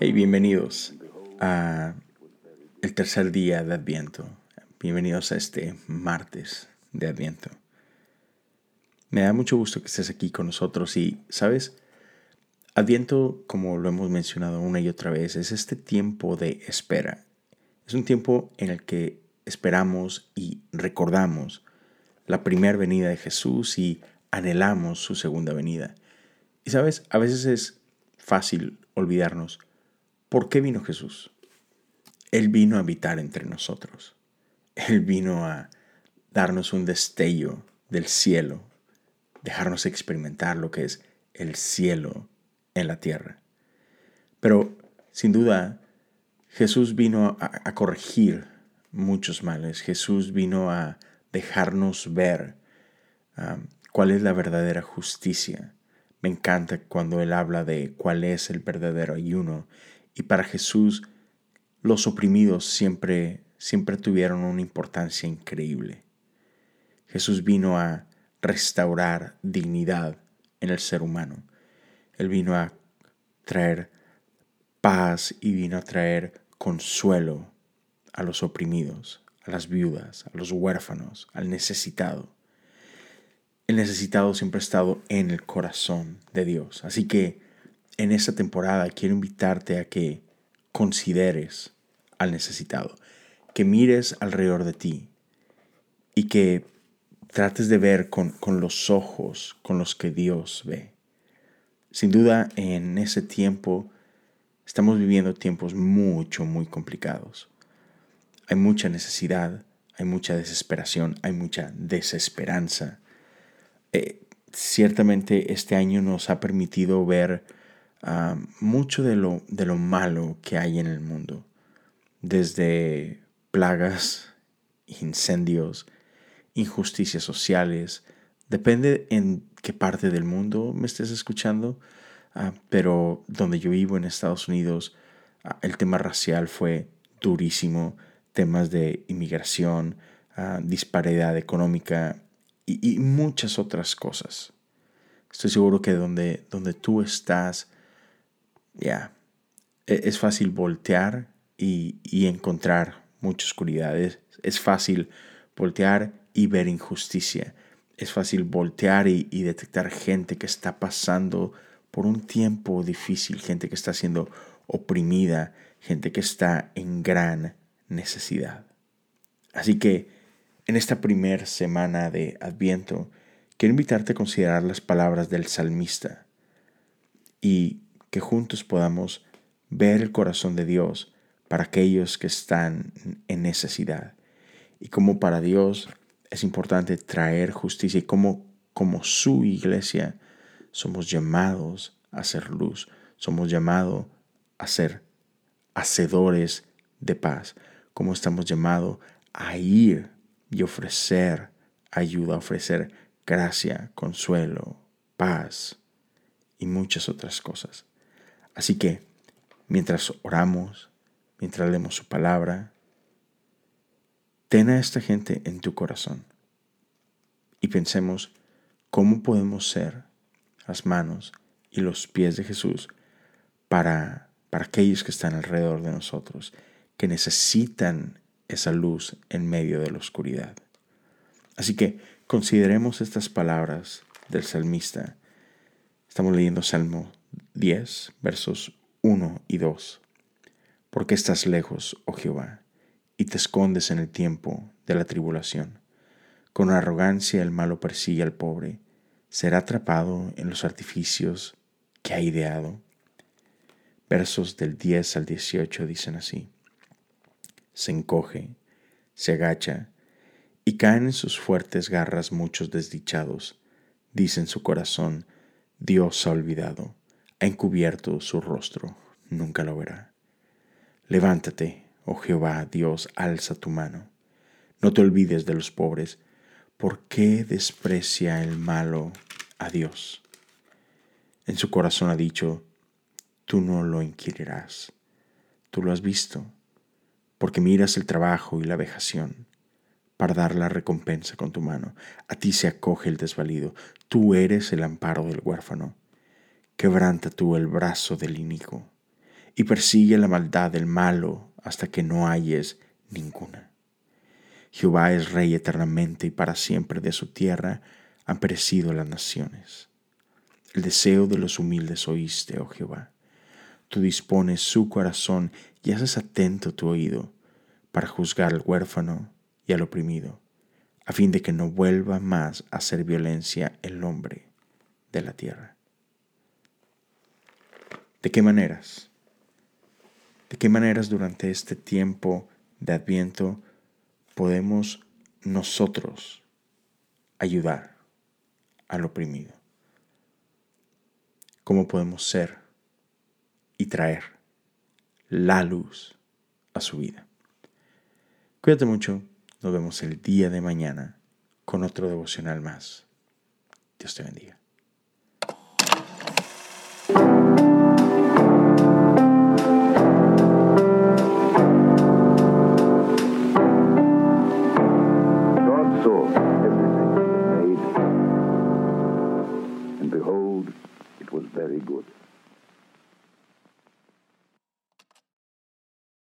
Hey, bienvenidos a el tercer día de Adviento. Bienvenidos a este martes de Adviento. Me da mucho gusto que estés aquí con nosotros y, ¿sabes? Adviento, como lo hemos mencionado una y otra vez, es este tiempo de espera. Es un tiempo en el que esperamos y recordamos la primera venida de Jesús y anhelamos su segunda venida. Y sabes, a veces es fácil olvidarnos ¿Por qué vino Jesús? Él vino a habitar entre nosotros. Él vino a darnos un destello del cielo, dejarnos experimentar lo que es el cielo en la tierra. Pero, sin duda, Jesús vino a, corregir muchos males. Jesús vino a dejarnos ver um, cuál es la verdadera justicia. Me encanta cuando Él habla de cuál es el verdadero ayuno y para Jesús, los oprimidos siempre, siempre tuvieron una importancia increíble. Jesús vino a restaurar dignidad en el ser humano. Él vino a traer paz y vino a traer consuelo a los oprimidos, a las viudas, a los huérfanos, al necesitado. El necesitado siempre ha estado en el corazón de Dios. Así que en esta temporada quiero invitarte a que consideres al necesitado, que mires alrededor de ti y que trates de ver con, con los ojos con los que Dios ve. Sin duda, en ese tiempo estamos viviendo tiempos mucho, muy complicados. Hay mucha necesidad, hay mucha desesperación, hay mucha desesperanza. Eh, ciertamente este año nos ha permitido ver mucho de lo, de lo malo que hay en el mundo, desde plagas, incendios, injusticias sociales, depende en qué parte del mundo me estés escuchando, ah, pero donde yo vivo en Estados Unidos, ah, el tema racial fue durísimo, temas de inmigración, uh, disparidad económica y, y, muchas otras cosas. Estoy seguro que donde, donde tú estás, ya, e, es fácil voltear y, encontrar mucha oscuridad. Es, fácil voltear y ver injusticia. Es fácil voltear y, y detectar gente que está pasando por un tiempo difícil, gente que está siendo oprimida, gente que está en gran necesidad. Así que en esta primera semana de Adviento, quiero invitarte a considerar las palabras del salmista y que juntos podamos ver el corazón de Dios para aquellos que están en necesidad. Y como para Dios es importante traer justicia y como, como su iglesia somos llamados a ser luz, somos llamados a ser hacedores de paz, como estamos llamados a ir y ofrecer ayuda, ofrecer gracia, consuelo, paz y muchas otras cosas. Así que, mientras oramos, mientras leemos su palabra, ten a esta gente en tu corazón y pensemos cómo podemos ser las manos y los pies de Jesús para, para aquellos que están alrededor de nosotros, que necesitan esa luz en medio de la oscuridad. Así que consideremos estas palabras del salmista. Estamos leyendo Salmo 10, versos 1 y 2. Porque estás lejos, oh Jehová, y te escondes en el tiempo de la tribulación. Con arrogancia el malo persigue al pobre, será atrapado en los artificios que ha ideado. Versos del 10 al 18 dicen así. Se encoge, se agacha, y caen en sus fuertes garras muchos desdichados. Dice en su corazón, Dios ha olvidado encubierto su rostro, nunca lo verá. Levántate, oh Jehová, Dios, alza tu mano. No te olvides de los pobres. ¿Por qué desprecia el malo a Dios? En su corazón ha dicho, tú no lo inquirirás. Tú lo has visto, porque miras el trabajo y la vejación para dar la recompensa con tu mano. A ti se acoge el desvalido. Tú eres el amparo del huérfano quebranta tú el brazo del inico, y persigue la maldad del malo hasta que no hayes ninguna. Jehová es rey eternamente y para siempre de su tierra han perecido las naciones. El deseo de los humildes oíste, oh Jehová. Tú dispones su corazón y haces atento tu oído para juzgar al huérfano y al oprimido, a fin de que no vuelva más a hacer violencia el hombre de la tierra. ¿De qué maneras? ¿De qué maneras durante este tiempo de adviento podemos nosotros ayudar al oprimido? ¿Cómo podemos ser y traer la luz a su vida? Cuídate mucho, nos vemos el día de mañana con otro devocional más. Dios te bendiga.